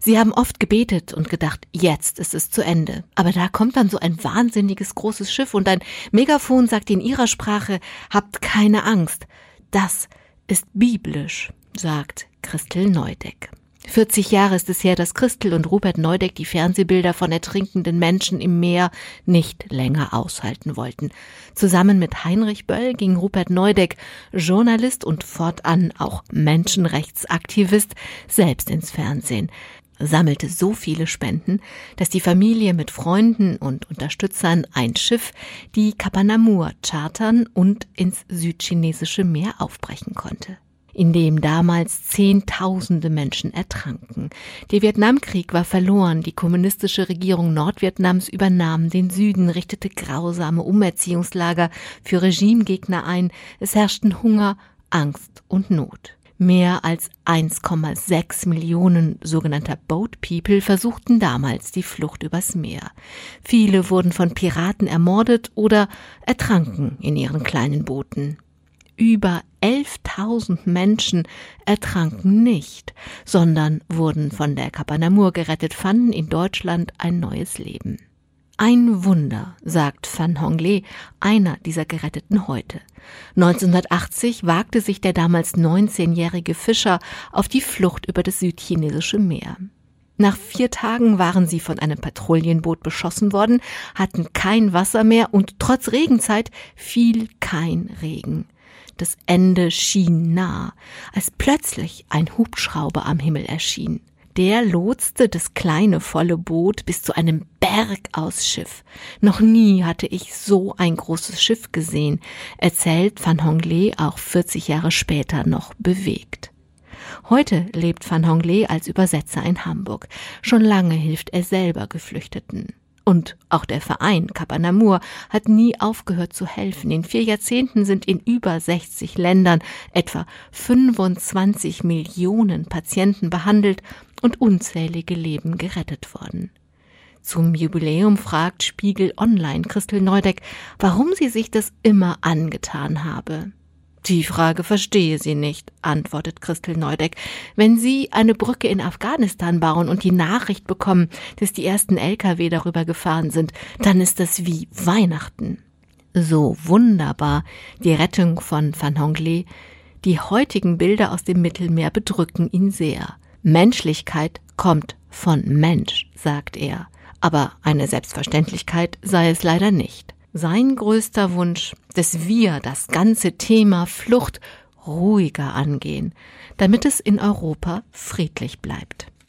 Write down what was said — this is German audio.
Sie haben oft gebetet und gedacht, jetzt ist es zu Ende. Aber da kommt dann so ein wahnsinniges großes Schiff und ein Megafon sagt in ihrer Sprache, habt keine Angst. Das ist biblisch, sagt Christel Neudeck. 40 Jahre ist es her, dass Christel und Rupert Neudeck die Fernsehbilder von ertrinkenden Menschen im Meer nicht länger aushalten wollten. Zusammen mit Heinrich Böll ging Rupert Neudeck, Journalist und fortan auch Menschenrechtsaktivist, selbst ins Fernsehen sammelte so viele Spenden, dass die Familie mit Freunden und Unterstützern ein Schiff, die Kapanamur, chartern und ins südchinesische Meer aufbrechen konnte in dem damals Zehntausende Menschen ertranken. Der Vietnamkrieg war verloren, die kommunistische Regierung Nordvietnams übernahm den Süden, richtete grausame Umerziehungslager für Regimegegner ein, es herrschten Hunger, Angst und Not. Mehr als 1,6 Millionen sogenannter Boat People versuchten damals die Flucht übers Meer. Viele wurden von Piraten ermordet oder ertranken in ihren kleinen Booten über 11.000 Menschen ertranken nicht, sondern wurden von der Kapanamur gerettet, fanden in Deutschland ein neues Leben. Ein Wunder, sagt Van Hongle, einer dieser Geretteten heute. 1980 wagte sich der damals 19-jährige Fischer auf die Flucht über das südchinesische Meer. Nach vier Tagen waren sie von einem Patrouillenboot beschossen worden, hatten kein Wasser mehr und trotz Regenzeit fiel kein Regen. Das Ende schien nah, als plötzlich ein Hubschrauber am Himmel erschien. Der lotste das kleine volle Boot bis zu einem Berg aus Schiff. Noch nie hatte ich so ein großes Schiff gesehen, erzählt Van Hongle auch 40 Jahre später noch bewegt. Heute lebt Van Hongle als Übersetzer in Hamburg. Schon lange hilft er selber Geflüchteten. Und auch der Verein Kapanamur hat nie aufgehört zu helfen. In vier Jahrzehnten sind in über 60 Ländern etwa 25 Millionen Patienten behandelt und unzählige Leben gerettet worden. Zum Jubiläum fragt Spiegel Online Christel Neudeck, warum sie sich das immer angetan habe. Die Frage verstehe sie nicht, antwortet Christel Neudeck. Wenn Sie eine Brücke in Afghanistan bauen und die Nachricht bekommen, dass die ersten Lkw darüber gefahren sind, dann ist das wie Weihnachten. So wunderbar die Rettung von Van Hongle. Die heutigen Bilder aus dem Mittelmeer bedrücken ihn sehr. Menschlichkeit kommt von Mensch, sagt er. Aber eine Selbstverständlichkeit sei es leider nicht sein größter Wunsch, dass wir das ganze Thema Flucht ruhiger angehen, damit es in Europa friedlich bleibt.